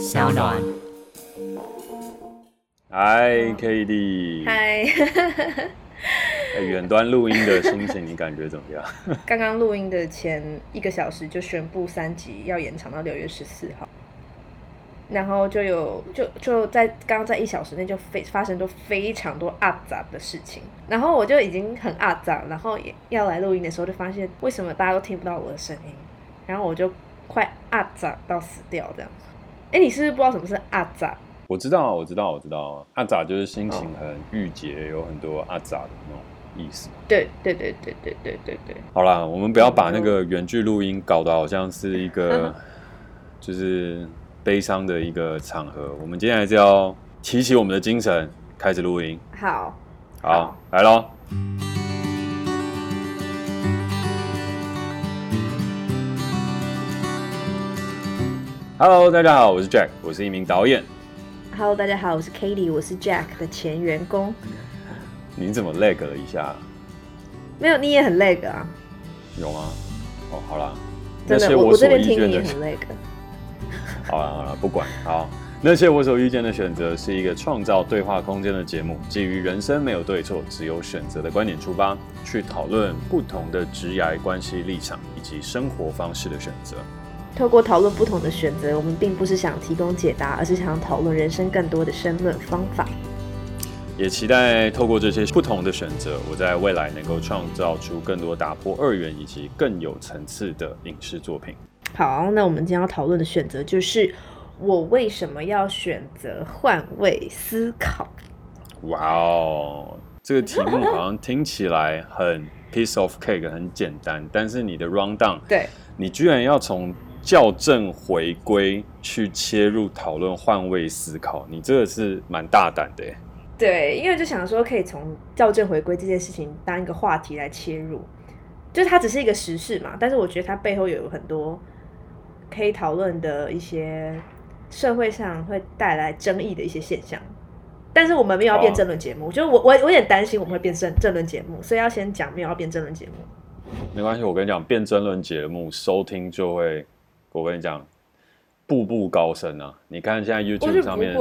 小暖。嗨，Cady。嗨。远端录音的心情，你感觉怎么样？刚刚录音的前一个小时就宣布三级要延长到六月十四号，然后就有就就在刚刚在一小时内就非发生都非常多阿杂的事情，然后我就已经很阿杂，然后也要来录音的时候就发现为什么大家都听不到我的声音，然后我就快阿杂到死掉这样。哎，你是不是不知道什么是阿扎？我知道，我知道，我知道，阿扎就是心情很郁结，有很多阿扎的那种。意思对对对对对对对对。好啦，我们不要把那个原剧录音搞得好像是一个 就是悲伤的一个场合。我们今天还是要提起我们的精神，开始录音。好，好，好来喽。Hello，大家好，我是 Jack，我是一名导演。Hello，大家好，我是 Katie，我是 Jack 的前员工。你怎么 lag 了一下？没有，你也很 lag 啊？有吗？哦，好啦，真的，我我这边听你也很 lag。好了好了，不管好。那些我所遇见的选择是一个创造对话空间的节目，基于人生没有对错，只有选择的观点出发，去讨论不同的职业关系立场以及生活方式的选择。透过讨论不同的选择，我们并不是想提供解答，而是想讨论人生更多的申论方法。也期待透过这些不同的选择，我在未来能够创造出更多打破二元以及更有层次的影视作品。好，那我们今天要讨论的选择就是我为什么要选择换位思考？哇哦，这个题目好像听起来很 piece of cake，很简单，但是你的 rundown，对，你居然要从校正回归去切入讨论换位思考，你这个是蛮大胆的耶。对，因为就想说可以从校正回归这件事情当一个话题来切入，就是它只是一个时事嘛，但是我觉得它背后有很多可以讨论的一些社会上会带来争议的一些现象。但是我们没有要变争论节目，哦、就我我我有点担心我们会变争争论节目，所以要先讲没有要变争论节目。没关系，我跟你讲，变争论节目收听就会，我跟你讲，步步高升啊！你看现在 YouTube 上面。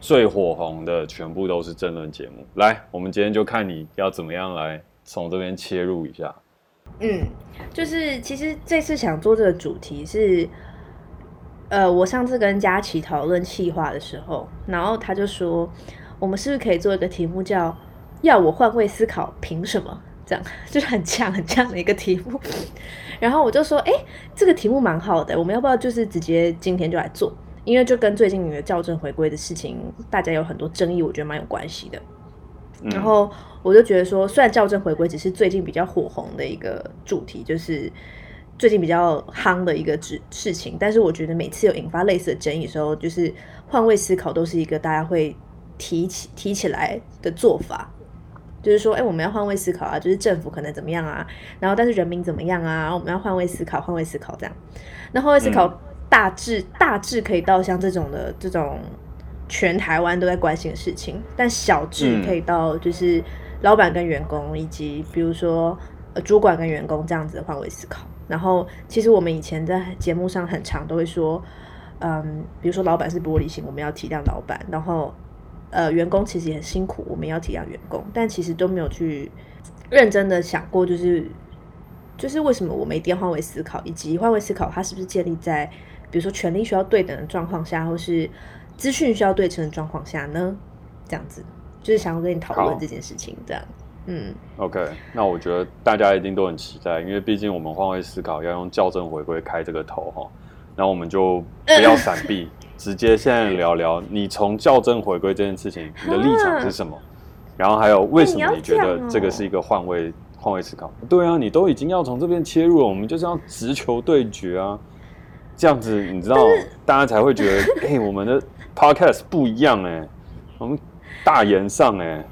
最火红的全部都是争论节目。来，我们今天就看你要怎么样来从这边切入一下。嗯，就是其实这次想做这个主题是，呃，我上次跟佳琪讨论气话的时候，然后他就说，我们是不是可以做一个题目叫“要我换位思考，凭什么？”这样 就是很强很强的一个题目。然后我就说，哎，这个题目蛮好的，我们要不要就是直接今天就来做？因为就跟最近你的校正回归的事情，大家有很多争议，我觉得蛮有关系的。嗯。然后我就觉得说，虽然校正回归只是最近比较火红的一个主题，就是最近比较夯的一个事事情，但是我觉得每次有引发类似的争议的时候，就是换位思考都是一个大家会提起提起来的做法，就是说，哎，我们要换位思考啊，就是政府可能怎么样啊，然后但是人民怎么样啊，我们要换位思考，换位思考这样，那换位思考。嗯大致大致可以到像这种的这种全台湾都在关心的事情，但小至可以到就是老板跟员工，以及比如说呃主管跟员工这样子的换位思考。然后其实我们以前在节目上很常都会说，嗯，比如说老板是玻璃心，我们要体谅老板。然后呃员工其实也很辛苦，我们要体谅员工。但其实都没有去认真的想过，就是就是为什么我们一定要换位思考，以及换位思考它是不是建立在。比如说，权力需要对等的状况下，或是资讯需要对称的状况下呢？这样子，就是想要跟你讨论这件事情。这样，嗯，OK。那我觉得大家一定都很期待，因为毕竟我们换位思考要用校正回归开这个头哈。那我们就不要 闪避，直接现在聊聊你从校正回归这件事情，你的立场是什么？然后还有为什么你觉得这个是一个换位换位思考？对啊，你都已经要从这边切入了，我们就是要直球对决啊！这样子，你知道，大家才会觉得，哎、欸，我们的 podcast 不一样哎、欸，我们大言上哎、欸，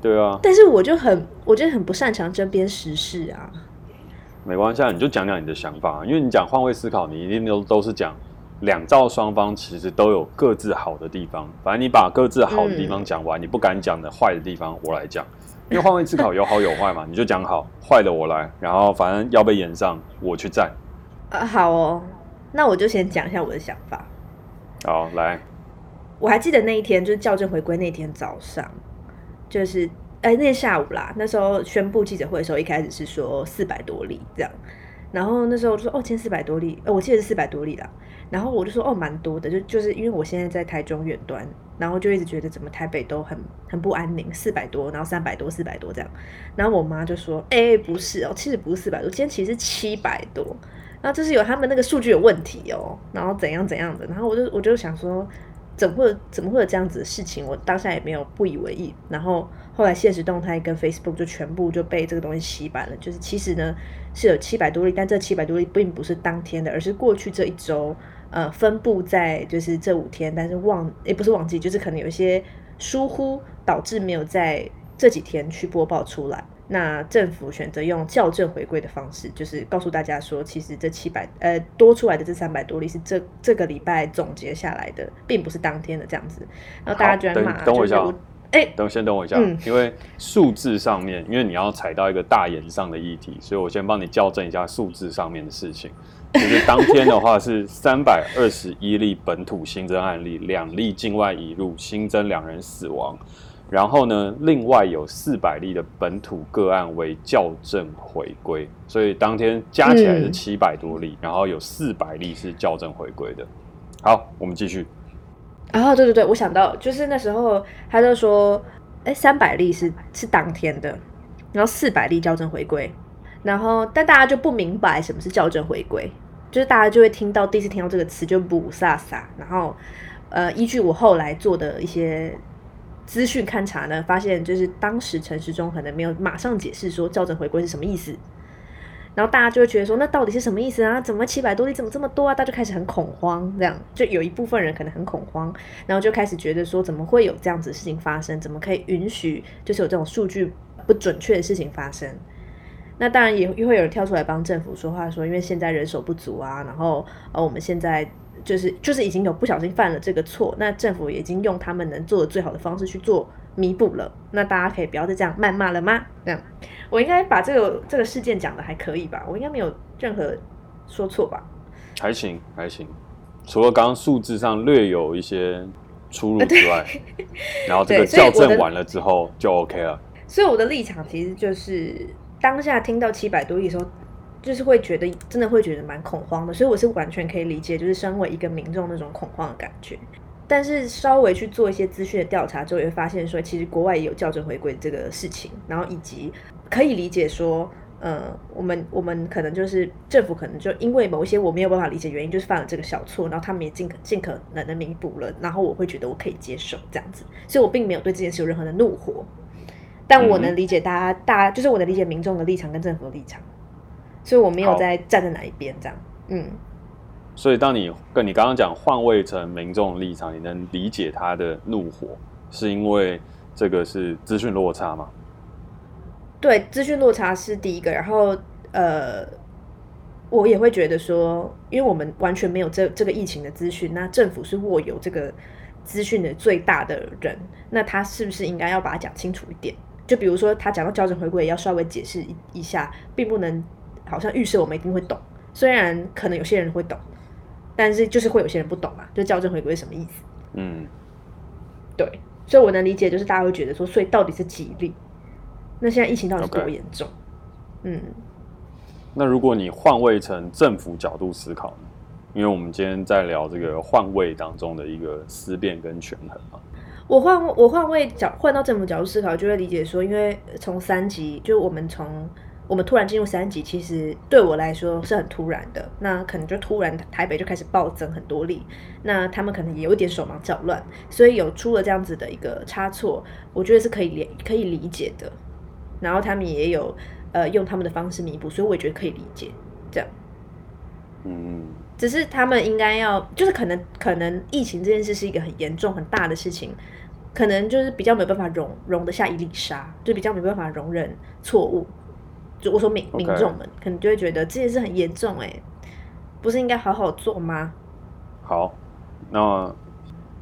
对啊。但是我就很，我就很不擅长争边时事啊。没关系，你就讲讲你的想法，因为你讲换位思考，你一定都都是讲两造双方其实都有各自好的地方。反正你把各自好的地方讲完，嗯、你不敢讲的坏的地方，我来讲。因为换位思考有好有坏嘛，你就讲好，坏的我来，然后反正要被炎上，我去站。啊，好哦。那我就先讲一下我的想法。好，来，我还记得那一天就是校正回归那天早上，就是哎、欸、那天下午啦，那时候宣布记者会的时候，一开始是说四百多例这样，然后那时候就说哦，千四百多例，呃，我记得是四百多例啦。然后我就说哦，蛮多的，就就是因为我现在在台中远端，然后就一直觉得怎么台北都很很不安宁，四百多，然后三百多，四百多这样。然后我妈就说，哎，不是哦，其实不是四百多，今天其实七百多，然后就是有他们那个数据有问题哦，然后怎样怎样的。然后我就我就想说，怎么会怎么会有这样子的事情？我当下也没有不以为意。然后后来现实动态跟 Facebook 就全部就被这个东西洗版了，就是其实呢是有七百多例，但这七百多例并不是当天的，而是过去这一周。呃，分布在就是这五天，但是忘也不是忘记，就是可能有一些疏忽，导致没有在这几天去播报出来。那政府选择用校正回归的方式，就是告诉大家说，其实这七百呃多出来的这三百多例是这这个礼拜总结下来的，并不是当天的这样子。然后大家居然骂，等我一下，哎、欸，等先等我一下，嗯、因为数字上面，因为你要踩到一个大炎上的议题，所以我先帮你校正一下数字上面的事情。就是当天的话是三百二十一例本土新增案例，两例境外移入，新增两人死亡。然后呢，另外有四百例的本土个案为校正回归，所以当天加起来是七百多例，嗯、然后有四百例是校正回归的。好，我们继续。啊、哦，对对对，我想到就是那时候他就说，哎，三百例是是当天的，然后四百例校正回归。然后，但大家就不明白什么是校正回归，就是大家就会听到第一次听到这个词就不飒飒。然后，呃，依据我后来做的一些资讯勘查呢，发现就是当时陈时中可能没有马上解释说校正回归是什么意思。然后大家就会觉得说，那到底是什么意思啊？怎么七百多例怎么这么多啊？大家就开始很恐慌，这样就有一部分人可能很恐慌，然后就开始觉得说，怎么会有这样子的事情发生？怎么可以允许就是有这种数据不准确的事情发生？那当然也也会有人跳出来帮政府说话，说因为现在人手不足啊，然后呃我们现在就是就是已经有不小心犯了这个错，那政府已经用他们能做的最好的方式去做弥补了。那大家可以不要再这样谩骂了吗？这样我应该把这个这个事件讲的还可以吧？我应该没有任何说错吧？还行还行，除了刚刚数字上略有一些出入之外，然后这个校正完了之后就 OK 了。所以我的立场其实就是。当下听到七百多亿的时候，就是会觉得真的会觉得蛮恐慌的，所以我是完全可以理解，就是身为一个民众那种恐慌的感觉。但是稍微去做一些资讯的调查之后，也会发现说，其实国外也有校正回归这个事情，然后以及可以理解说，呃，我们我们可能就是政府可能就因为某一些我没有办法理解原因，就是犯了这个小错，然后他们也尽可尽可能的弥补了，然后我会觉得我可以接受这样子，所以我并没有对这件事有任何的怒火。但我能理解大家，大家就是我能理解民众的立场跟政府的立场，所以我没有在站在哪一边这样。嗯，所以当你跟你刚刚讲换位成民众立场，你能理解他的怒火，是因为这个是资讯落差吗？对，资讯落差是第一个，然后呃，我也会觉得说，因为我们完全没有这这个疫情的资讯，那政府是握有这个资讯的最大的人，那他是不是应该要把它讲清楚一点？就比如说，他讲到校正回归，也要稍微解释一一下，并不能好像预设我们一定会懂。虽然可能有些人会懂，但是就是会有些人不懂嘛。就校正回归是什么意思？嗯，对。所以我能理解，就是大家会觉得说，所以到底是几例？那现在疫情到底是多严重.嗯。那如果你换位成政府角度思考呢？因为我们今天在聊这个换位当中的一个思辨跟权衡嘛。我换我换位角换到政府角度思考，就会理解说，因为从三级，就我们从我们突然进入三级，其实对我来说是很突然的。那可能就突然台北就开始暴增很多例，那他们可能也有点手忙脚乱，所以有出了这样子的一个差错，我觉得是可以理可以理解的。然后他们也有呃用他们的方式弥补，所以我也觉得可以理解这样。嗯，只是他们应该要，就是可能可能疫情这件事是一个很严重很大的事情。可能就是比较没有办法容容得下一粒沙，就比较没办法容忍错误。就我说民民众们可能就会觉得这件事很严重，哎，不是应该好好做吗？好，那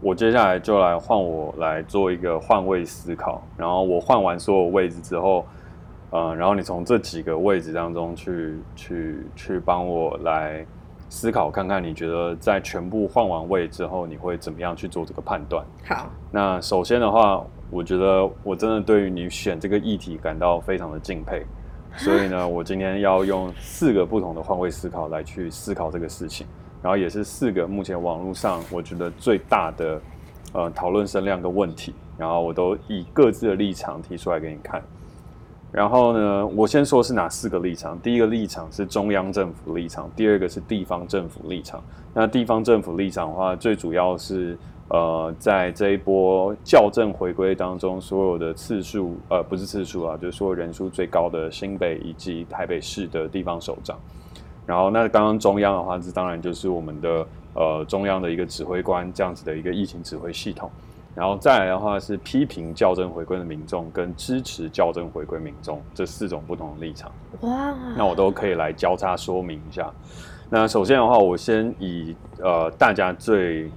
我接下来就来换我来做一个换位思考，然后我换完所有位置之后，呃，然后你从这几个位置当中去去去帮我来思考看看，你觉得在全部换完位之后，你会怎么样去做这个判断？好，那首先的话，我觉得我真的对于你选这个议题感到非常的敬佩，所以呢，我今天要用四个不同的换位思考来去思考这个事情，然后也是四个目前网络上我觉得最大的呃讨论声量的问题，然后我都以各自的立场提出来给你看。然后呢，我先说是哪四个立场。第一个立场是中央政府立场，第二个是地方政府立场。那地方政府立场的话，最主要是呃，在这一波校正回归当中，所有的次数呃不是次数啊，就是说人数最高的新北以及台北市的地方首长。然后那刚刚中央的话，这当然就是我们的呃中央的一个指挥官这样子的一个疫情指挥系统。然后再来的话是批评校正回归的民众跟支持校正回归民众这四种不同的立场。哇，那我都可以来交叉说明一下。那首先的话，我先以呃大家最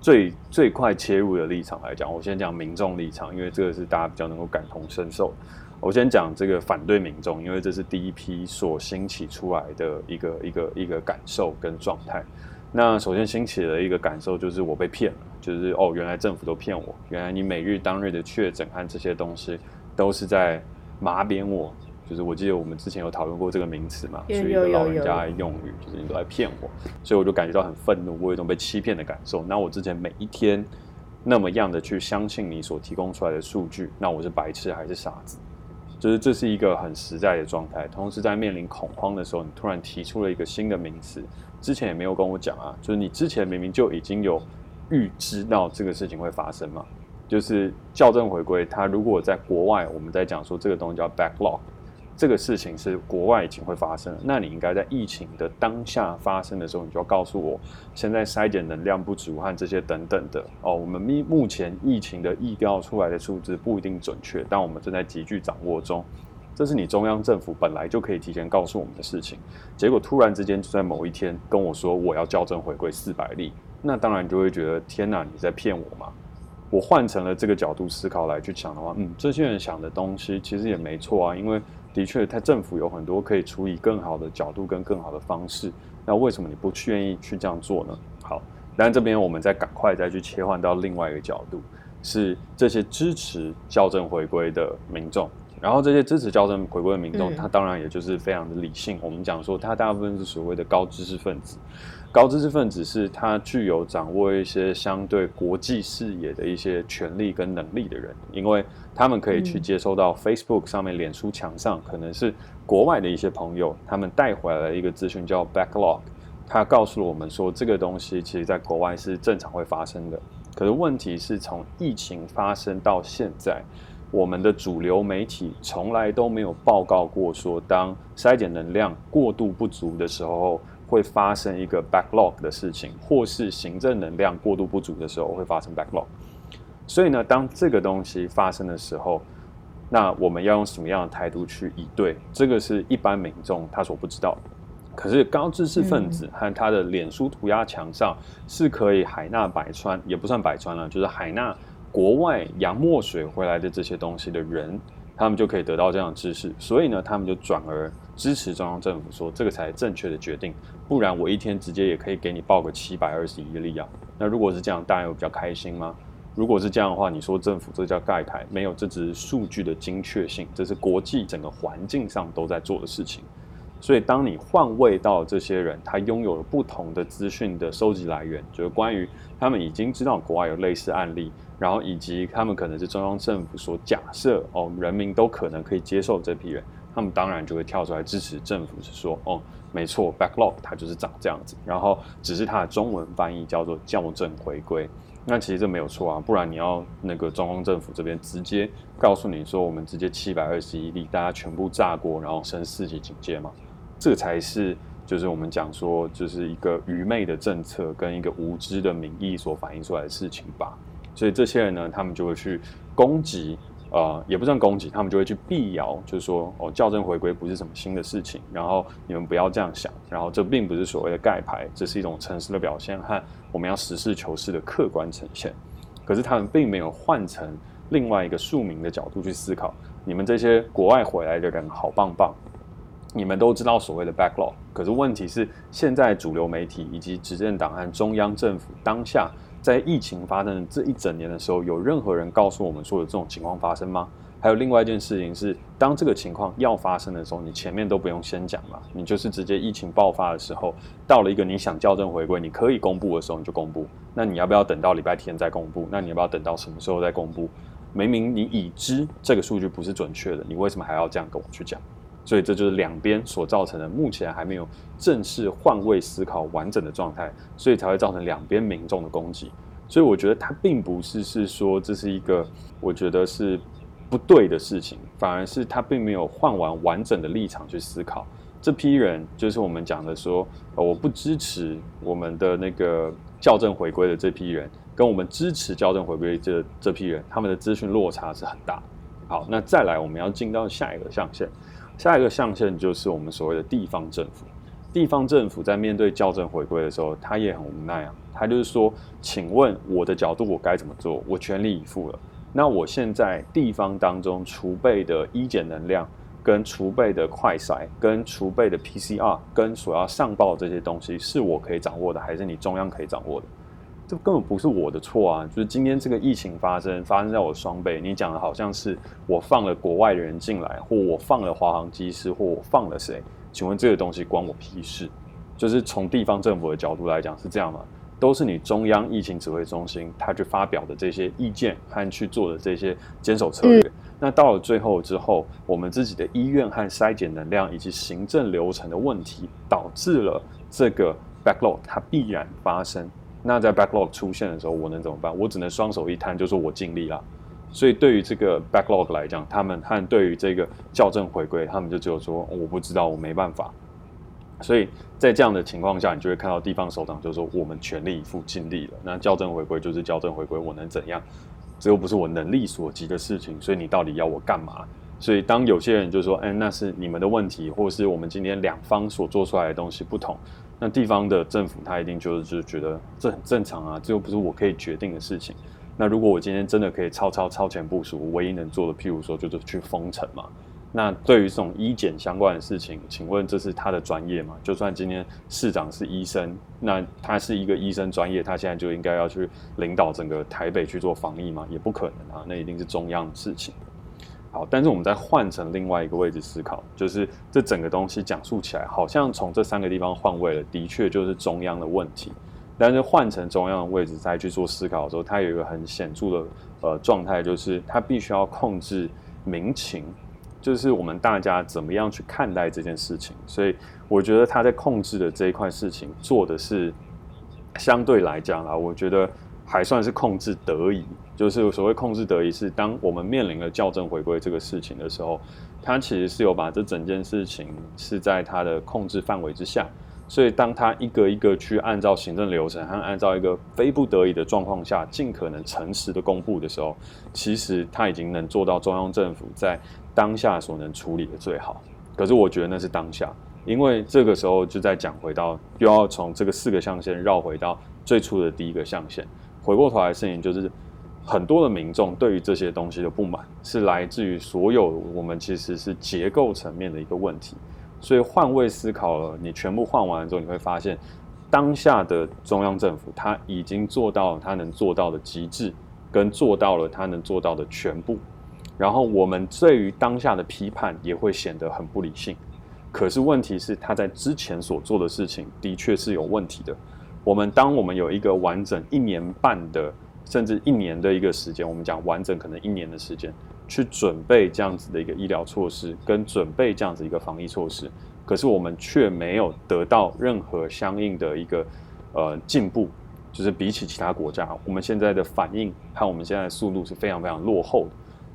最最快切入的立场来讲，我先讲民众立场，因为这个是大家比较能够感同身受。我先讲这个反对民众，因为这是第一批所兴起出来的一个一个一个感受跟状态。那首先兴起的一个感受就是我被骗了，就是哦，原来政府都骗我，原来你每日当日的确诊和这些东西都是在麻扁我，就是我记得我们之前有讨论过这个名词嘛，是一个老人家的用语，就是你都在骗我，所以我就感觉到很愤怒，我有一种被欺骗的感受。那我之前每一天那么样的去相信你所提供出来的数据，那我是白痴还是傻子？就是这是一个很实在的状态。同时在面临恐慌的时候，你突然提出了一个新的名词。之前也没有跟我讲啊，就是你之前明明就已经有预知到这个事情会发生嘛，就是校正回归，它如果在国外，我们在讲说这个东西叫 backlog，这个事情是国外已经会发生，那你应该在疫情的当下发生的时候，你就要告诉我，现在筛检能量不足和这些等等的哦，我们目目前疫情的疫调出来的数字不一定准确，但我们正在急剧掌握中。这是你中央政府本来就可以提前告诉我们的事情，结果突然之间就在某一天跟我说我要校正回归四百例，那当然就会觉得天哪，你在骗我吗？我换成了这个角度思考来去想的话，嗯，这些人想的东西其实也没错啊，因为的确他政府有很多可以处理更好的角度跟更好的方式，那为什么你不去愿意去这样做呢？好，但这边我们再赶快再去切换到另外一个角度，是这些支持校正回归的民众。然后这些支持校正回归的民众，他当然也就是非常的理性。我们讲说，他大部分是所谓的高知识分子。高知识分子是他具有掌握一些相对国际视野的一些权利跟能力的人，因为他们可以去接收到 Facebook 上面、脸书墙上，可能是国外的一些朋友他们带回来的一个资讯叫 backlog，他告诉了我们说，这个东西其实在国外是正常会发生的。可是问题是从疫情发生到现在。我们的主流媒体从来都没有报告过说，当筛检能量过度不足的时候，会发生一个 backlog 的事情，或是行政能量过度不足的时候会发生 backlog。所以呢，当这个东西发生的时候，那我们要用什么样的态度去以对？这个是一般民众他所不知道的。可是高知识分子和他的脸书涂鸦墙上是可以海纳百川，也不算百川了，就是海纳。国外洋墨水回来的这些东西的人，他们就可以得到这样的知识，所以呢，他们就转而支持中央政府说这个才是正确的决定，不然我一天直接也可以给你报个七百二十一例啊。那如果是这样，大家有比较开心吗？如果是这样的话，你说政府这叫盖台，没有，这只是数据的精确性，这是国际整个环境上都在做的事情。所以，当你换位到这些人，他拥有了不同的资讯的收集来源，就是关于他们已经知道国外有类似案例，然后以及他们可能是中央政府所假设哦，人民都可能可以接受这批人，他们当然就会跳出来支持政府，是说哦，没错，backlog 它就是长这样子，然后只是它的中文翻译叫做校正回归，那其实这没有错啊，不然你要那个中央政府这边直接告诉你说，我们直接七百二十一例，大家全部炸锅，然后升四级警戒嘛。这才是，就是我们讲说，就是一个愚昧的政策跟一个无知的民意所反映出来的事情吧。所以这些人呢，他们就会去攻击，呃，也不算攻击，他们就会去辟谣，就是说，哦，校正回归不是什么新的事情，然后你们不要这样想，然后这并不是所谓的盖牌，这是一种诚实的表现和我们要实事求是的客观呈现。可是他们并没有换成另外一个庶民的角度去思考，你们这些国外回来的人好棒棒。你们都知道所谓的 backlog，可是问题是，现在主流媒体以及执政党和中央政府当下在疫情发生的这一整年的时候，有任何人告诉我们说有这种情况发生吗？还有另外一件事情是，当这个情况要发生的时候，你前面都不用先讲嘛，你就是直接疫情爆发的时候，到了一个你想校正回归，你可以公布的时候你就公布。那你要不要等到礼拜天再公布？那你要不要等到什么时候再公布？明明你已知这个数据不是准确的，你为什么还要这样跟我去讲？所以这就是两边所造成的，目前还没有正式换位思考完整的状态，所以才会造成两边民众的攻击。所以我觉得它并不是是说这是一个，我觉得是。不对的事情，反而是他并没有换完完整的立场去思考。这批人就是我们讲的说，我不支持我们的那个校正回归的这批人，跟我们支持校正回归这这批人，他们的资讯落差是很大。好，那再来我们要进到下一个象限，下一个象限就是我们所谓的地方政府。地方政府在面对校正回归的时候，他也很无奈啊。他就是说，请问我的角度我该怎么做？我全力以赴了。那我现在地方当中储备的医检能量，跟储备的快筛，跟储备的 PCR，跟所要上报这些东西，是我可以掌握的，还是你中央可以掌握的？这根本不是我的错啊！就是今天这个疫情发生，发生在我双倍，你讲的好像是我放了国外的人进来，或我放了华航机师，或我放了谁？请问这个东西关我屁事？就是从地方政府的角度来讲，是这样吗？都是你中央疫情指挥中心他去发表的这些意见和去做的这些坚守策略。那到了最后之后，我们自己的医院和筛检能量以及行政流程的问题，导致了这个 backlog 它必然发生。那在 backlog 出现的时候，我能怎么办？我只能双手一摊，就说我尽力了。所以对于这个 backlog 来讲，他们和对于这个校正回归，他们就只有说我不知道，我没办法。所以在这样的情况下，你就会看到地方首长就说：“我们全力以赴，尽力了。”那校正回归就是校正回归，我能怎样？这又不是我能力所及的事情。所以你到底要我干嘛？所以当有些人就说：“哎，那是你们的问题，或是我们今天两方所做出来的东西不同。”那地方的政府他一定就是就觉得这很正常啊，这又不是我可以决定的事情。那如果我今天真的可以超超超前部署，我唯一能做的，譬如说就是去封城嘛。那对于这种医检相关的事情，请问这是他的专业吗？就算今天市长是医生，那他是一个医生专业，他现在就应该要去领导整个台北去做防疫吗？也不可能啊，那一定是中央的事情。好，但是我们再换成另外一个位置思考，就是这整个东西讲述起来，好像从这三个地方换位了，的确就是中央的问题。但是换成中央的位置再去做思考的时候，它有一个很显著的呃状态，就是它必须要控制民情。就是我们大家怎么样去看待这件事情，所以我觉得他在控制的这一块事情做的是相对来讲啊，我觉得还算是控制得宜。就是所谓控制得宜，是当我们面临了校正回归这个事情的时候，他其实是有把这整件事情是在他的控制范围之下。所以当他一个一个去按照行政流程和按照一个非不得已的状况下，尽可能诚实的公布的时候，其实他已经能做到中央政府在。当下所能处理的最好，可是我觉得那是当下，因为这个时候就再讲回到，又要从这个四个象限绕回到最初的第一个象限。回过头来事情就是，很多的民众对于这些东西的不满，是来自于所有我们其实是结构层面的一个问题。所以换位思考了，你全部换完了之后，你会发现，当下的中央政府他已经做到了他能做到的极致，跟做到了他能做到的全部。然后我们对于当下的批判也会显得很不理性，可是问题是他在之前所做的事情的确是有问题的。我们当我们有一个完整一年半的甚至一年的一个时间，我们讲完整可能一年的时间去准备这样子的一个医疗措施，跟准备这样子一个防疫措施，可是我们却没有得到任何相应的一个呃进步，就是比起其他国家，我们现在的反应和我们现在的速度是非常非常落后的。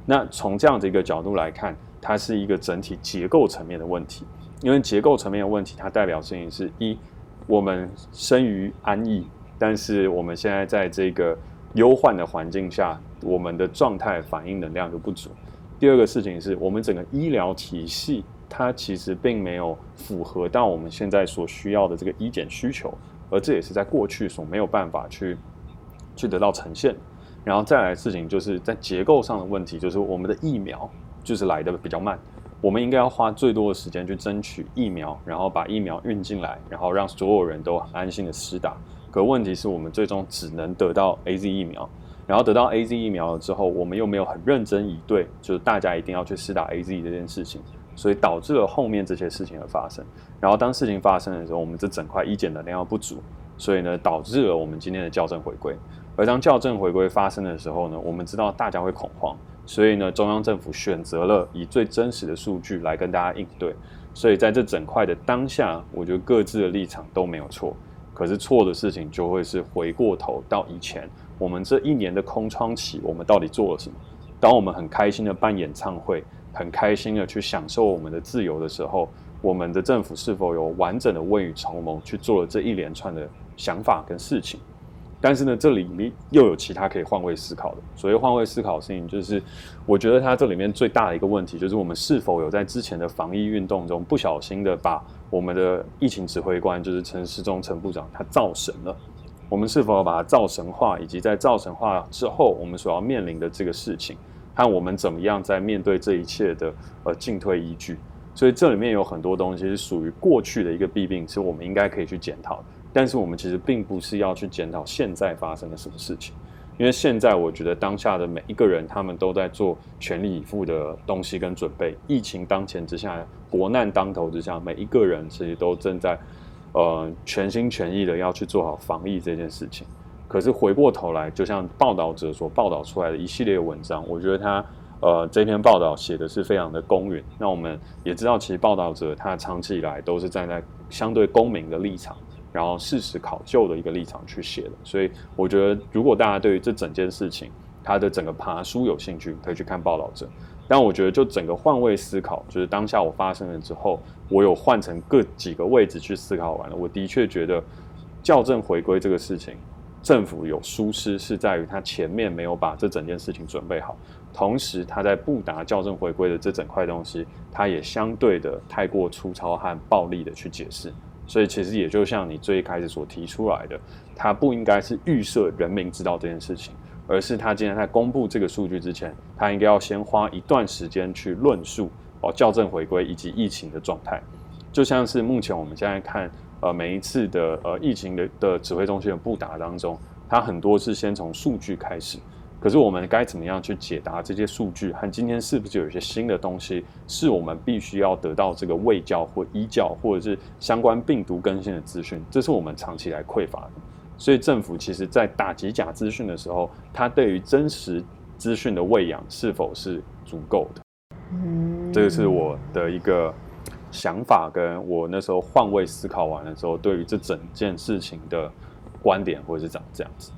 那从这样的一个角度来看，它是一个整体结构层面的问题。因为结构层面的问题，它代表事情是一，我们生于安逸，但是我们现在在这个忧患的环境下，我们的状态反应能量就不足。第二个事情是我们整个医疗体系，它其实并没有符合到我们现在所需要的这个医检需求，而这也是在过去所没有办法去去得到呈现。然后再来的事情就是在结构上的问题，就是我们的疫苗就是来的比较慢，我们应该要花最多的时间去争取疫苗，然后把疫苗运进来，然后让所有人都安心的施打。可问题是我们最终只能得到 AZ 疫苗，然后得到 AZ 疫苗了之后，我们又没有很认真以对，就是大家一定要去施打 AZ 这件事情，所以导致了后面这些事情的发生。然后当事情发生的时候，我们这整块医检能量又不足，所以呢，导致了我们今天的校正回归。而当校正回归发生的时候呢，我们知道大家会恐慌，所以呢，中央政府选择了以最真实的数据来跟大家应对。所以在这整块的当下，我觉得各自的立场都没有错。可是错的事情就会是回过头到以前，我们这一年的空窗期，我们到底做了什么？当我们很开心的办演唱会，很开心的去享受我们的自由的时候，我们的政府是否有完整的未雨绸缪去做了这一连串的想法跟事情？但是呢，这里面又有其他可以换位思考的。所谓换位思考的事情，就是我觉得它这里面最大的一个问题，就是我们是否有在之前的防疫运动中不小心的把我们的疫情指挥官，就是陈世忠陈部长，他造神了。我们是否要把它造神化，以及在造神化之后，我们所要面临的这个事情，和我们怎么样在面对这一切的呃进退依据。所以这里面有很多东西是属于过去的一个弊病，是我们应该可以去检讨的。但是我们其实并不是要去检讨现在发生了什么事情，因为现在我觉得当下的每一个人，他们都在做全力以赴的东西跟准备。疫情当前之下，国难当头之下，每一个人其实都正在呃全心全意的要去做好防疫这件事情。可是回过头来，就像报道者所报道出来的一系列文章，我觉得他呃这篇报道写的是非常的公允。那我们也知道，其实报道者他长期以来都是站在相对公民的立场。然后事实考究的一个立场去写的，所以我觉得，如果大家对于这整件事情，它的整个爬书有兴趣，可以去看报道者。但我觉得，就整个换位思考，就是当下我发生了之后，我有换成各几个位置去思考完了，我的确觉得校正回归这个事情，政府有疏失是在于他前面没有把这整件事情准备好，同时他在布达校正回归的这整块东西，他也相对的太过粗糙和暴力的去解释。所以其实也就像你最一开始所提出来的，他不应该是预设人民知道这件事情，而是他今天在公布这个数据之前，他应该要先花一段时间去论述哦校正回归以及疫情的状态。就像是目前我们现在看呃每一次的呃疫情的的指挥中心的布达当中，它很多是先从数据开始。可是我们该怎么样去解答这些数据？和今天是不是有一些新的东西，是我们必须要得到这个卫教或医教，或者是相关病毒更新的资讯？这是我们长期来匮乏的。所以政府其实在打击假资讯的时候，它对于真实资讯的喂养是否是足够的？嗯，这个是我的一个想法，跟我那时候换位思考完了之后，对于这整件事情的观点，或者是长这样子。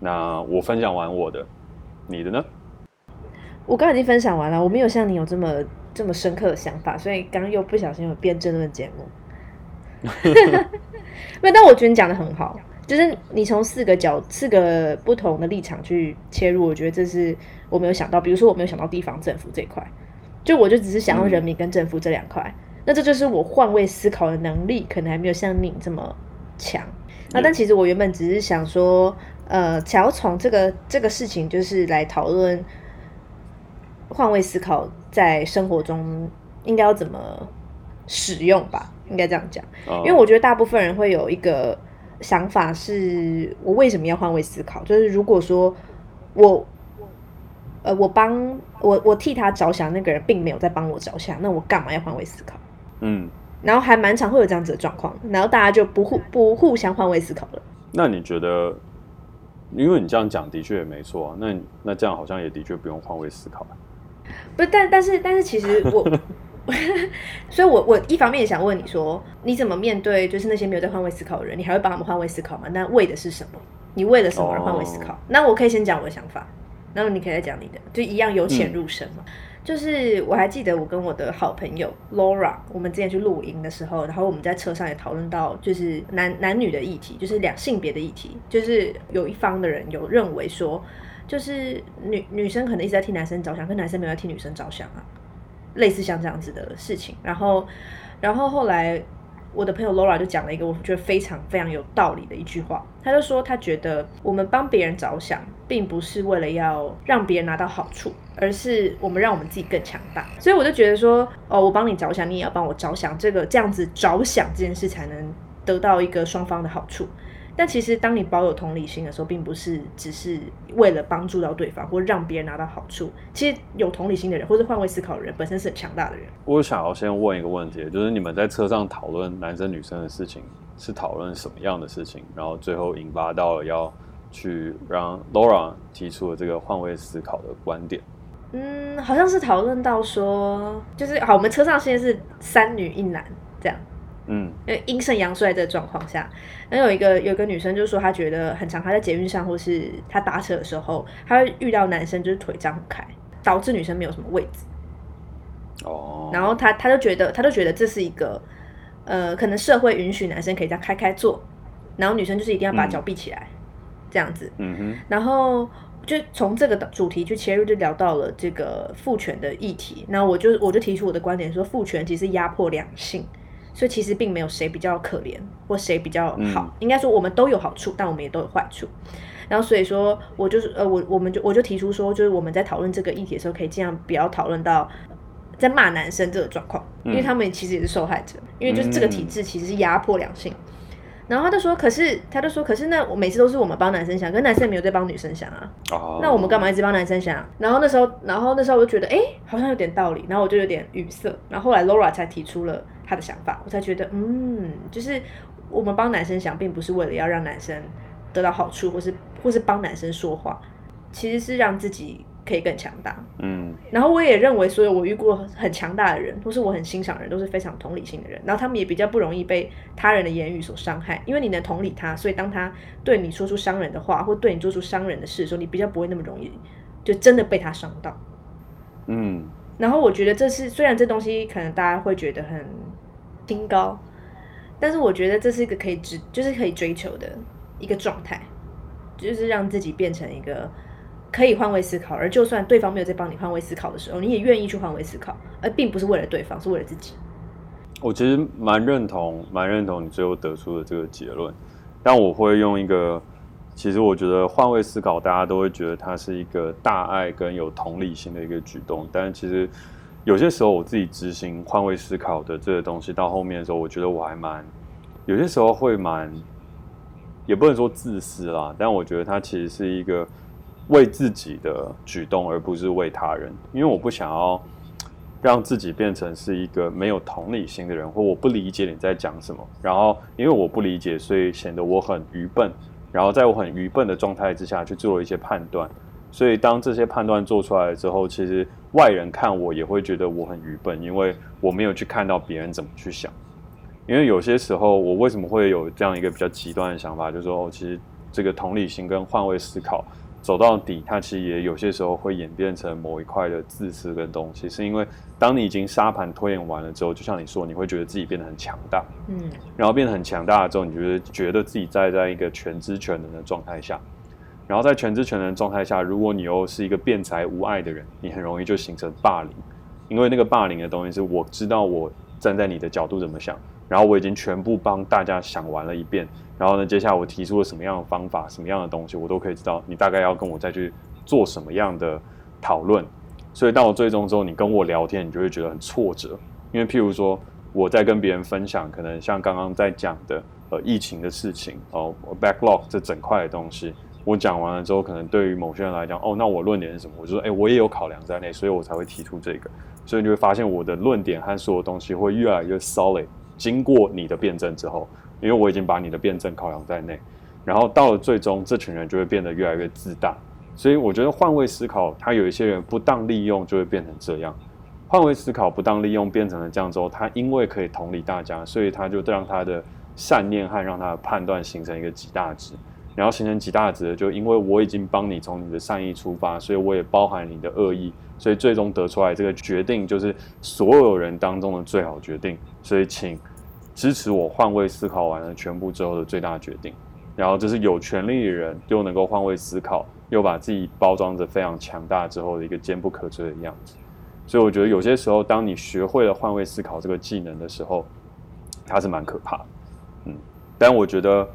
那我分享完我的，你的呢？我刚刚已经分享完了，我没有像你有这么这么深刻的想法，所以刚刚又不小心有变争论节目。没有，但我觉得你讲的很好，就是你从四个角、四个不同的立场去切入，我觉得这是我没有想到。比如说，我没有想到地方政府这一块，就我就只是想要人民跟政府这两块，嗯、那这就是我换位思考的能力，可能还没有像你这么强。那但其实我原本只是想说。呃，想要从这个这个事情，就是来讨论换位思考在生活中应该要怎么使用吧，应该这样讲。因为我觉得大部分人会有一个想法是，我为什么要换位思考？就是如果说我，呃，我帮我我替他着想，那个人并没有在帮我着想，那我干嘛要换位思考？嗯，然后还蛮常会有这样子的状况，然后大家就不互不互相换位思考了。那你觉得？因为你这样讲的确也没错啊，那那这样好像也的确不用换位思考了。不，但但是但是其实我，所以我我一方面也想问你说，你怎么面对就是那些没有在换位思考的人，你还会帮他们换位思考吗？那为的是什么？你为了什么而换位思考？Oh. 那我可以先讲我的想法，然后你可以再讲你的，就一样由浅入深嘛。嗯就是我还记得我跟我的好朋友 Laura，我们之前去露营的时候，然后我们在车上也讨论到，就是男男女的议题，就是两性别的议题，就是有一方的人有认为说，就是女女生可能一直在替男生着想，跟男生没有在替女生着想啊，类似像这样子的事情。然后，然后后来我的朋友 Laura 就讲了一个我觉得非常非常有道理的一句话，他就说他觉得我们帮别人着想，并不是为了要让别人拿到好处，而是我们让我们自己更强大。所以我就觉得说，哦，我帮你着想，你也要帮我着想，这个这样子着想这件事才能得到一个双方的好处。但其实，当你保有同理心的时候，并不是只是为了帮助到对方或让别人拿到好处。其实，有同理心的人或者换位思考的人，本身是很强大的人。我想要先问一个问题，就是你们在车上讨论男生女生的事情，是讨论什么样的事情？然后最后引发到了要去让 Laura 提出了这个换位思考的观点。嗯，好像是讨论到说，就是好，我们车上现在是三女一男这样。嗯，因为阴盛阳衰的状况下，然后有一个有一个女生就说，她觉得很常，她在捷运上或是她搭车的时候，她会遇到男生就是腿张不开，导致女生没有什么位置。哦，然后她她就觉得，她就觉得这是一个，呃，可能社会允许男生可以这样开开坐，然后女生就是一定要把脚闭起来，嗯、这样子。嗯哼，然后就从这个主题去切入，就聊到了这个父权的议题。然后我就我就提出我的观点说，父权其实压迫两性。所以其实并没有谁比较可怜或谁比较好，嗯、应该说我们都有好处，但我们也都有坏处。然后所以说我就是呃我我们就我就提出说，就是我们在讨论这个议题的时候，可以尽量不要讨论到在骂男生这个状况，因为他们其实也是受害者，因为就是这个体制其实是压迫两性。然后他就说，可是他就说，可是那我每次都是我们帮男生想，可是男生也没有在帮女生想啊。哦。那我们干嘛一直帮男生想？然后那时候，然后那时候我就觉得，哎，好像有点道理。然后我就有点语塞。然后后来 Laura 才提出了他的想法，我才觉得，嗯，就是我们帮男生想，并不是为了要让男生得到好处，或是或是帮男生说话，其实是让自己。可以更强大，嗯，然后我也认为，所有我遇过很强大的人，或是我很欣赏的人，都是非常同理心的人。然后他们也比较不容易被他人的言语所伤害，因为你能同理他，所以当他对你说出伤人的话，或对你做出伤人的事的时候，你比较不会那么容易就真的被他伤到。嗯，然后我觉得这是虽然这东西可能大家会觉得很清高，但是我觉得这是一个可以追，就是可以追求的一个状态，就是让自己变成一个。可以换位思考，而就算对方没有在帮你换位思考的时候，你也愿意去换位思考，而并不是为了对方，是为了自己。我其实蛮认同，蛮认同你最后得出的这个结论。但我会用一个，其实我觉得换位思考，大家都会觉得它是一个大爱跟有同理心的一个举动。但其实有些时候，我自己执行换位思考的这个东西到后面的时候，我觉得我还蛮有些时候会蛮，也不能说自私啦，但我觉得它其实是一个。为自己的举动，而不是为他人，因为我不想要让自己变成是一个没有同理心的人，或我不理解你在讲什么。然后，因为我不理解，所以显得我很愚笨。然后，在我很愚笨的状态之下去做了一些判断。所以，当这些判断做出来之后，其实外人看我也会觉得我很愚笨，因为我没有去看到别人怎么去想。因为有些时候，我为什么会有这样一个比较极端的想法，就是说，哦，其实这个同理心跟换位思考。走到底，它其实也有些时候会演变成某一块的自私跟东西，是因为当你已经沙盘推演完了之后，就像你说，你会觉得自己变得很强大，嗯，然后变得很强大了之后，你觉得觉得自己在在一个全知全能的状态下，然后在全知全能状态下，如果你又是一个辩才无碍的人，你很容易就形成霸凌，因为那个霸凌的东西是我知道我站在你的角度怎么想，然后我已经全部帮大家想完了一遍。然后呢，接下来我提出了什么样的方法，什么样的东西，我都可以知道你大概要跟我再去做什么样的讨论。所以到我最终之后，你跟我聊天，你就会觉得很挫折，因为譬如说我在跟别人分享，可能像刚刚在讲的呃疫情的事情哦，backlog 这整块的东西，我讲完了之后，可能对于某些人来讲，哦，那我论点是什么？我就说，哎，我也有考量在内，所以我才会提出这个。所以你会发现我的论点和所有东西会越来越 solid，经过你的辩证之后。因为我已经把你的辩证考量在内，然后到了最终，这群人就会变得越来越自大。所以我觉得换位思考，他有一些人不当利用，就会变成这样。换位思考不当利用变成了这样之后，他因为可以同理大家，所以他就让他的善念和让他的判断形成一个极大值。然后形成极大值的，就因为我已经帮你从你的善意出发，所以我也包含你的恶意，所以最终得出来这个决定就是所有人当中的最好决定。所以请。支持我换位思考完了全部之后的最大决定，然后这是有权力的人又能够换位思考，又把自己包装着非常强大之后的一个坚不可摧的样子。所以我觉得有些时候，当你学会了换位思考这个技能的时候，它是蛮可怕的。嗯，但我觉得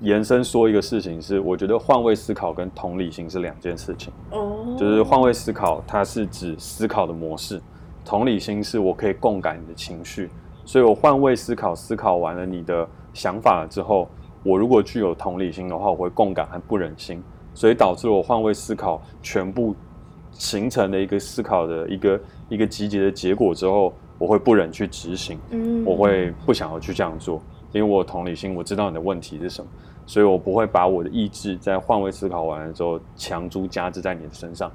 延伸说一个事情是，我觉得换位思考跟同理心是两件事情。哦，就是换位思考，它是指思考的模式；同理心是我可以共感你的情绪。所以我换位思考，思考完了你的想法了之后，我如果具有同理心的话，我会共感和不忍心，所以导致我换位思考全部形成的一个思考的一个一个集结的结果之后，我会不忍去执行，嗯我会不想要去这样做，因为我同理心，我知道你的问题是什么，所以我不会把我的意志在换位思考完了之后强加之在你的身上，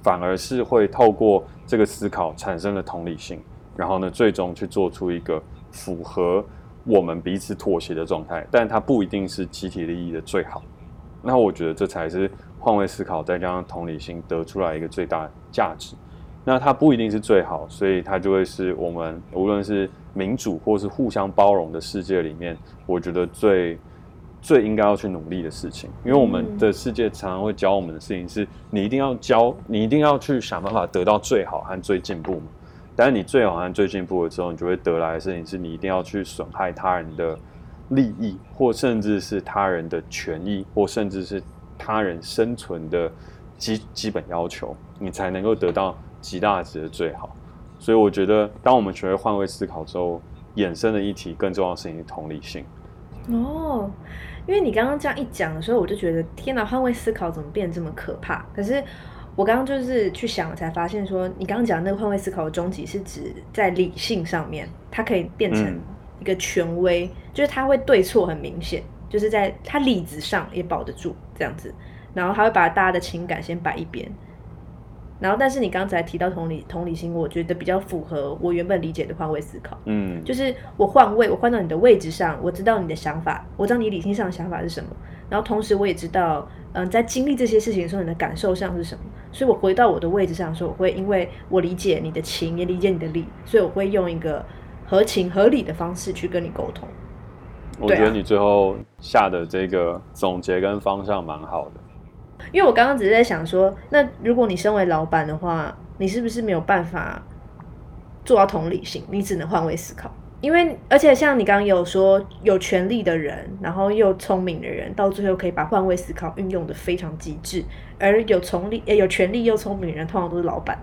反而是会透过这个思考产生了同理心。然后呢，最终去做出一个符合我们彼此妥协的状态，但它不一定是集体利益的最好。那我觉得这才是换位思考再加上同理心得出来一个最大价值。那它不一定是最好，所以它就会是我们无论是民主或是互相包容的世界里面，我觉得最最应该要去努力的事情。因为我们的世界常常会教我们的事情是，你一定要教，你一定要去想办法得到最好和最进步嘛。但是你最好和最进步的时候，你就会得来的事情是你一定要去损害他人的利益，或甚至是他人的权益，或甚至是他人生存的基基本要求，你才能够得到极大值的最好。所以我觉得，当我们学会换位思考之后，衍生的议题更重要的事情是同理心。哦，因为你刚刚这样一讲的时候，我就觉得天哪，换位思考怎么变这么可怕？可是。我刚刚就是去想，才发现说，你刚刚讲的那个换位思考的终极是指在理性上面，它可以变成一个权威，嗯、就是它会对错很明显，就是在它理子上也保得住这样子，然后它会把大家的情感先摆一边。然后，但是你刚才提到同理同理心，我觉得比较符合我原本理解的换位思考。嗯，就是我换位，我换到你的位置上，我知道你的想法，我知道你理性上的想法是什么。然后同时我也知道，嗯、呃，在经历这些事情的时候，你的感受上是什么。所以我回到我的位置上的时候，我会因为我理解你的情，也理解你的理，所以我会用一个合情合理的方式去跟你沟通。我觉得你最后下的这个总结跟方向蛮好的。因为我刚刚只是在想说，那如果你身为老板的话，你是不是没有办法做到同理心？你只能换位思考。因为而且像你刚刚有说，有权利的人，然后又聪明的人，到最后可以把换位思考运用的非常极致。而有从力、有权利又聪明的人，通常都是老板。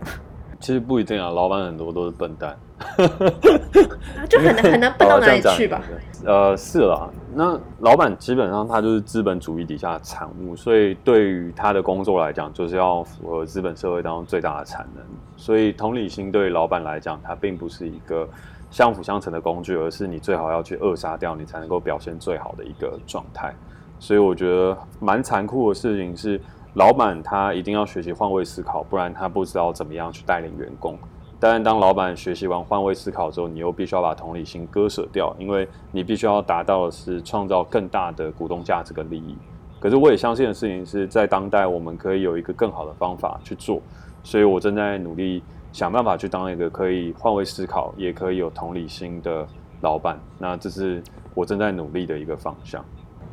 其实不一定啊，老板很多都是笨蛋。就很难很难笨到哪里去吧？呃，是啦。那老板基本上他就是资本主义底下的产物，所以对于他的工作来讲，就是要符合资本社会当中最大的产能。所以同理心对于老板来讲，它并不是一个相辅相成的工具，而是你最好要去扼杀掉，你才能够表现最好的一个状态。所以我觉得蛮残酷的事情是，老板他一定要学习换位思考，不然他不知道怎么样去带领员工。但当老板学习完换位思考之后，你又必须要把同理心割舍掉，因为你必须要达到的是创造更大的股东价值跟利益。可是我也相信的事情是在当代，我们可以有一个更好的方法去做，所以我正在努力想办法去当一个可以换位思考，也可以有同理心的老板。那这是我正在努力的一个方向。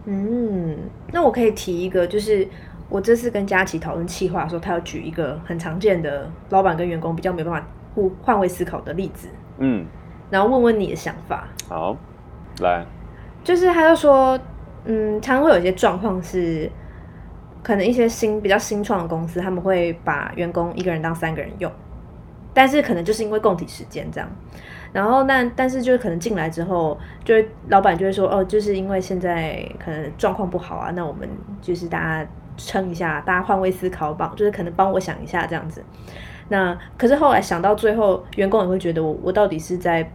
嗯，那我可以提一个，就是我这次跟佳琪讨论企划的时候，他要举一个很常见的老板跟员工比较没办法。互换位思考的例子，嗯，然后问问你的想法。好，来，就是他就说，嗯，常常会有一些状况是，可能一些新比较新创的公司，他们会把员工一个人当三个人用，但是可能就是因为供体时间这样，然后那但是就是可能进来之后，就会老板就会说，哦，就是因为现在可能状况不好啊，那我们就是大家撑一下，大家换位思考帮，就是可能帮我想一下这样子。那可是后来想到最后，员工也会觉得我我到底是在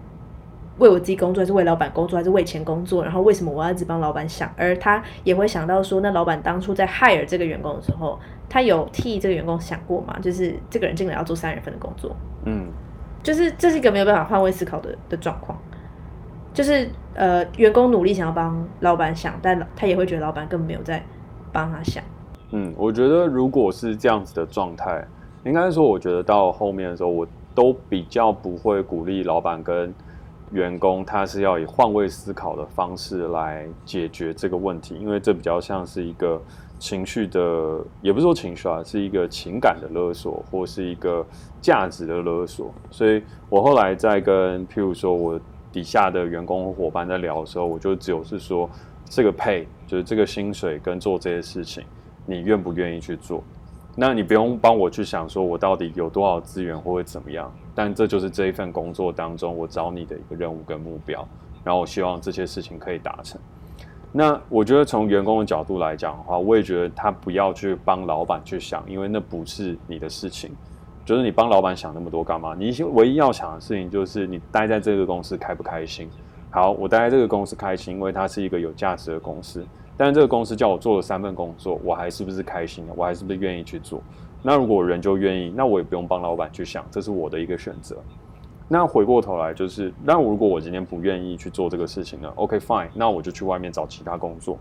为我自己工作，还是为老板工作，还是为钱工作？然后为什么我要一直帮老板想？而他也会想到说，那老板当初在 hire 这个员工的时候，他有替这个员工想过吗？就是这个人进来要做三人份的工作，嗯，就是这是一个没有办法换位思考的的状况。就是呃，员工努力想要帮老板想，但他也会觉得老板根本没有在帮他想。嗯，我觉得如果是这样子的状态。应该说，我觉得到后面的时候，我都比较不会鼓励老板跟员工，他是要以换位思考的方式来解决这个问题，因为这比较像是一个情绪的，也不是说情绪啊，是一个情感的勒索，或是一个价值的勒索。所以我后来在跟，譬如说我底下的员工和伙伴在聊的时候，我就只有是说，这个 pay 就是这个薪水跟做这些事情，你愿不愿意去做？那你不用帮我去想说我到底有多少资源或会怎么样，但这就是这一份工作当中我找你的一个任务跟目标，然后我希望这些事情可以达成。那我觉得从员工的角度来讲的话，我也觉得他不要去帮老板去想，因为那不是你的事情。就是你帮老板想那么多干嘛？你唯一要想的事情就是你待在这个公司开不开心。好，我待在这个公司开心，因为它是一个有价值的公司。但是这个公司叫我做了三份工作，我还是不是开心的？我还是不是愿意去做？那如果人就愿意，那我也不用帮老板去想，这是我的一个选择。那回过头来就是，那如果我今天不愿意去做这个事情呢？OK fine，那我就去外面找其他工作。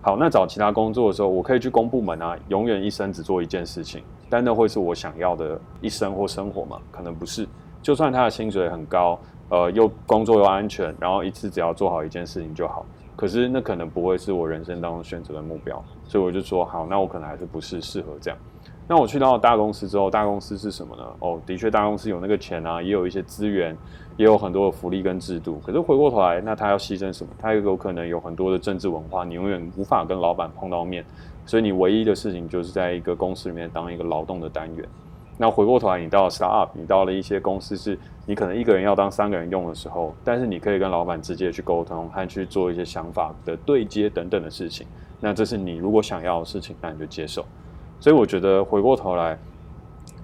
好，那找其他工作的时候，我可以去公部门啊，永远一生只做一件事情，但那会是我想要的一生或生活吗？可能不是。就算他的薪水很高，呃，又工作又安全，然后一次只要做好一件事情就好，可是那可能不会是我人生当中选择的目标。所以我就说，好，那我可能还是不是适合这样。那我去到大公司之后，大公司是什么呢？哦，的确，大公司有那个钱啊，也有一些资源，也有很多的福利跟制度。可是回过头来，那他要牺牲什么？他有可能有很多的政治文化，你永远无法跟老板碰到面，所以你唯一的事情就是在一个公司里面当一个劳动的单元。那回过头来，你到了 startup，你到了一些公司，是你可能一个人要当三个人用的时候，但是你可以跟老板直接去沟通，和去做一些想法的对接等等的事情。那这是你如果想要的事情，那你就接受。所以我觉得回过头来，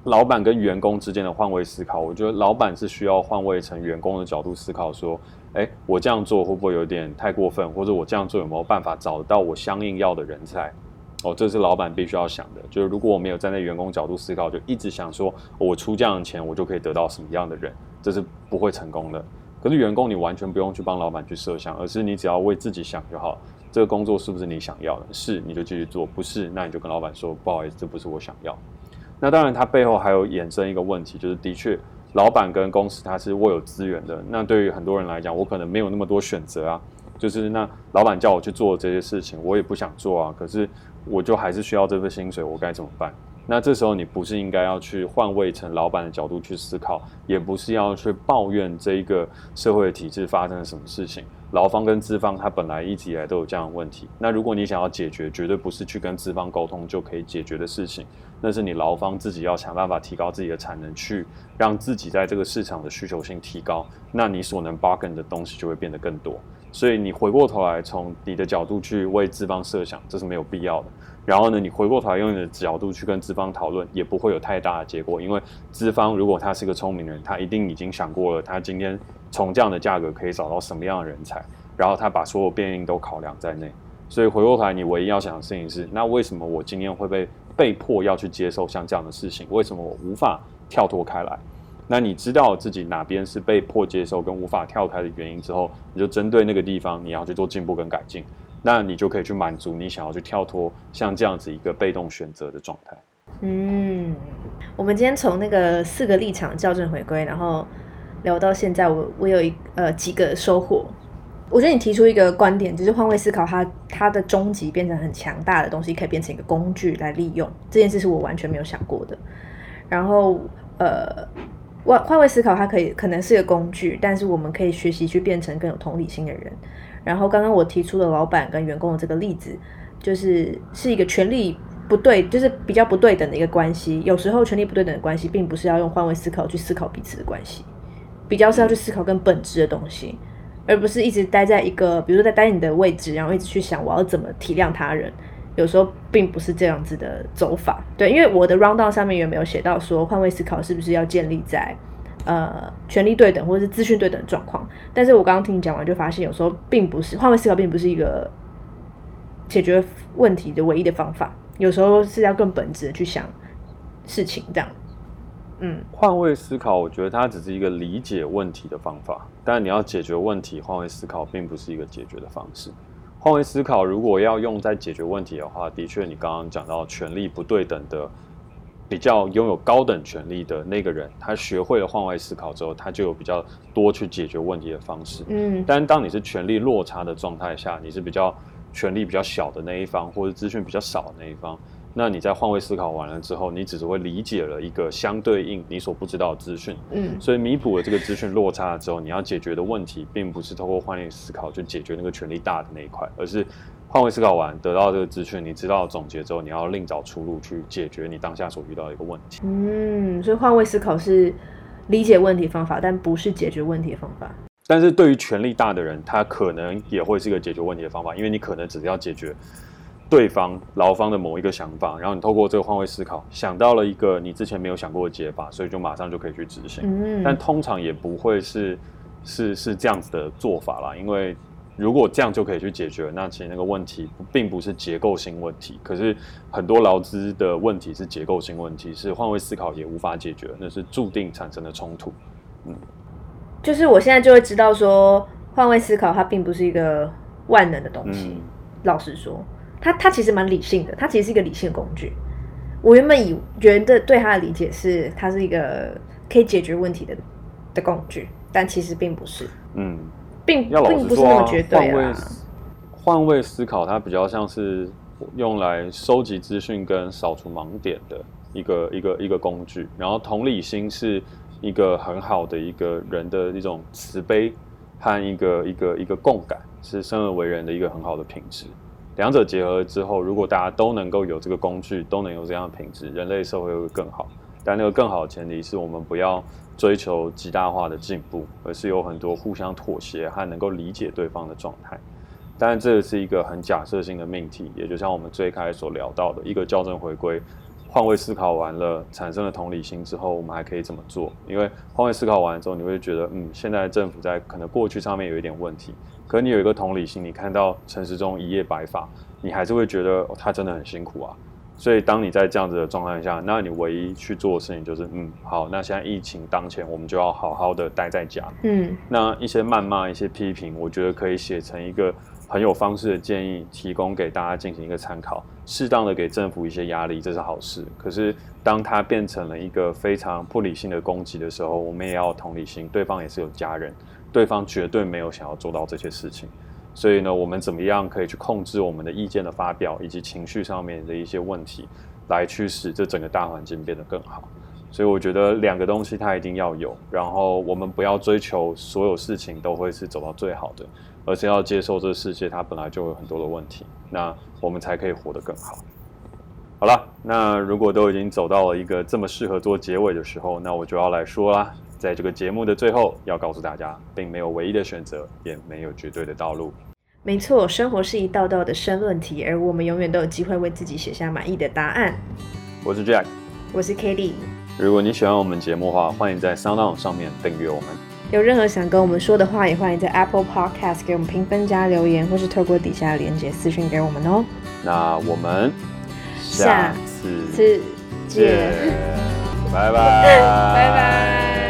老板跟员工之间的换位思考，我觉得老板是需要换位成员工的角度思考，说，诶，我这样做会不会有点太过分？或者我这样做有没有办法找到我相应要的人才？哦，这是老板必须要想的。就是如果我没有站在员工角度思考，就一直想说我出这样的钱，我就可以得到什么样的人，这是不会成功的。可是员工，你完全不用去帮老板去设想，而是你只要为自己想就好。这个工作是不是你想要的？是，你就继续做；不是，那你就跟老板说，不好意思，这不是我想要。那当然，它背后还有衍生一个问题，就是的确，老板跟公司它是握有资源的。那对于很多人来讲，我可能没有那么多选择啊。就是那老板叫我去做这些事情，我也不想做啊。可是我就还是需要这份薪水，我该怎么办？那这时候你不是应该要去换位成老板的角度去思考，也不是要去抱怨这一个社会的体制发生了什么事情。劳方跟资方他本来一直以来都有这样的问题。那如果你想要解决，绝对不是去跟资方沟通就可以解决的事情。那是你劳方自己要想办法提高自己的产能，去让自己在这个市场的需求性提高。那你所能 bargain 的东西就会变得更多。所以你回过头来从你的角度去为资方设想，这是没有必要的。然后呢，你回过头来用你的角度去跟资方讨论，也不会有太大的结果，因为资方如果他是个聪明人，他一定已经想过了，他今天从这样的价格可以找到什么样的人才，然后他把所有变因都考量在内。所以回过头来，你唯一要想的事情是，那为什么我今天会被被迫要去接受像这样的事情？为什么我无法跳脱开来？那你知道自己哪边是被迫接受跟无法跳开的原因之后，你就针对那个地方，你要去做进步跟改进。那你就可以去满足你想要去跳脱像这样子一个被动选择的状态。嗯，我们今天从那个四个立场校正回归，然后聊到现在我，我有一呃几个收获。我觉得你提出一个观点，就是换位思考，它它的终极变成很强大的东西，可以变成一个工具来利用。这件事是我完全没有想过的。然后呃，换换位思考，它可以可能是一个工具，但是我们可以学习去变成更有同理心的人。然后刚刚我提出的老板跟员工的这个例子，就是是一个权力不对，就是比较不对等的一个关系。有时候权力不对等的关系，并不是要用换位思考去思考彼此的关系，比较是要去思考更本质的东西，而不是一直待在一个，比如说在待你的位置，然后一直去想我要怎么体谅他人。有时候并不是这样子的走法。对，因为我的 rundown 上面有没有写到说换位思考是不是要建立在？呃，权力对等或者是资讯对等的状况，但是我刚刚听你讲完，就发现有时候并不是换位思考，并不是一个解决问题的唯一的方法，有时候是要更本质的去想事情，这样。嗯，换位思考，我觉得它只是一个理解问题的方法，但你要解决问题，换位思考并不是一个解决的方式。换位思考如果要用在解决问题的话，的确，你刚刚讲到权力不对等的。比较拥有高等权力的那个人，他学会了换位思考之后，他就有比较多去解决问题的方式。嗯，但当你是权力落差的状态下，你是比较权力比较小的那一方，或者资讯比较少的那一方，那你在换位思考完了之后，你只是会理解了一个相对应你所不知道的资讯，嗯，所以弥补了这个资讯落差了之后，你要解决的问题，并不是透过换位思考去解决那个权力大的那一块，而是换位思考完得到这个资讯，你知道总结之后，你要另找出路去解决你当下所遇到的一个问题。嗯，所以换位思考是理解问题方法，但不是解决问题的方法。但是对于权力大的人，他可能也会是一个解决问题的方法，因为你可能只是要解决。对方劳方的某一个想法，然后你透过这个换位思考，想到了一个你之前没有想过的解法，所以就马上就可以去执行。嗯，但通常也不会是是是这样子的做法啦，因为如果这样就可以去解决，那其实那个问题并不是结构性问题。可是很多劳资的问题是结构性问题，是换位思考也无法解决，那是注定产生的冲突。嗯，就是我现在就会知道说，换位思考它并不是一个万能的东西。嗯，老实说。他他其实蛮理性的，他其实是一个理性的工具。我原本以觉得对他的理解是，他是一个可以解决问题的的工具，但其实并不是。嗯，并并不是那么绝对啊。换位思考，它比较像是用来收集资讯跟扫除盲点的一个一个一个工具。然后同理心是一个很好的一个人的一种慈悲和一个一个一个共感，是生而为人的一个很好的品质。两者结合之后，如果大家都能够有这个工具，都能有这样的品质，人类社会会更好。但那个更好的前提是我们不要追求极大化的进步，而是有很多互相妥协和能够理解对方的状态。当然，这是一个很假设性的命题，也就像我们最开始所聊到的一个校正回归，换位思考完了，产生了同理心之后，我们还可以怎么做？因为换位思考完之后，你会觉得，嗯，现在政府在可能过去上面有一点问题。可你有一个同理心，你看到陈时中一夜白发，你还是会觉得、哦、他真的很辛苦啊。所以当你在这样子的状态下，那你唯一去做的事情就是，嗯，好，那现在疫情当前，我们就要好好的待在家。嗯，那一些谩骂、一些批评，我觉得可以写成一个很有方式的建议，提供给大家进行一个参考。适当的给政府一些压力，这是好事。可是当它变成了一个非常不理性的攻击的时候，我们也要同理心，对方也是有家人。对方绝对没有想要做到这些事情，所以呢，我们怎么样可以去控制我们的意见的发表以及情绪上面的一些问题，来去使这整个大环境变得更好？所以我觉得两个东西它一定要有，然后我们不要追求所有事情都会是走到最好的，而是要接受这个世界它本来就有很多的问题，那我们才可以活得更好。好了，那如果都已经走到了一个这么适合做结尾的时候，那我就要来说啦。在这个节目的最后，要告诉大家，并没有唯一的选择，也没有绝对的道路。没错，生活是一道道的申论题，而我们永远都有机会为自己写下满意的答案。我是 Jack，我是 Cady。如果你喜欢我们节目的话，欢迎在 SoundOn 上面订阅我们。有任何想跟我们说的话，也欢迎在 Apple Podcast 给我们评分加留言，或是透过底下的连接私讯给我们哦。那我们下次见，见拜拜，拜拜。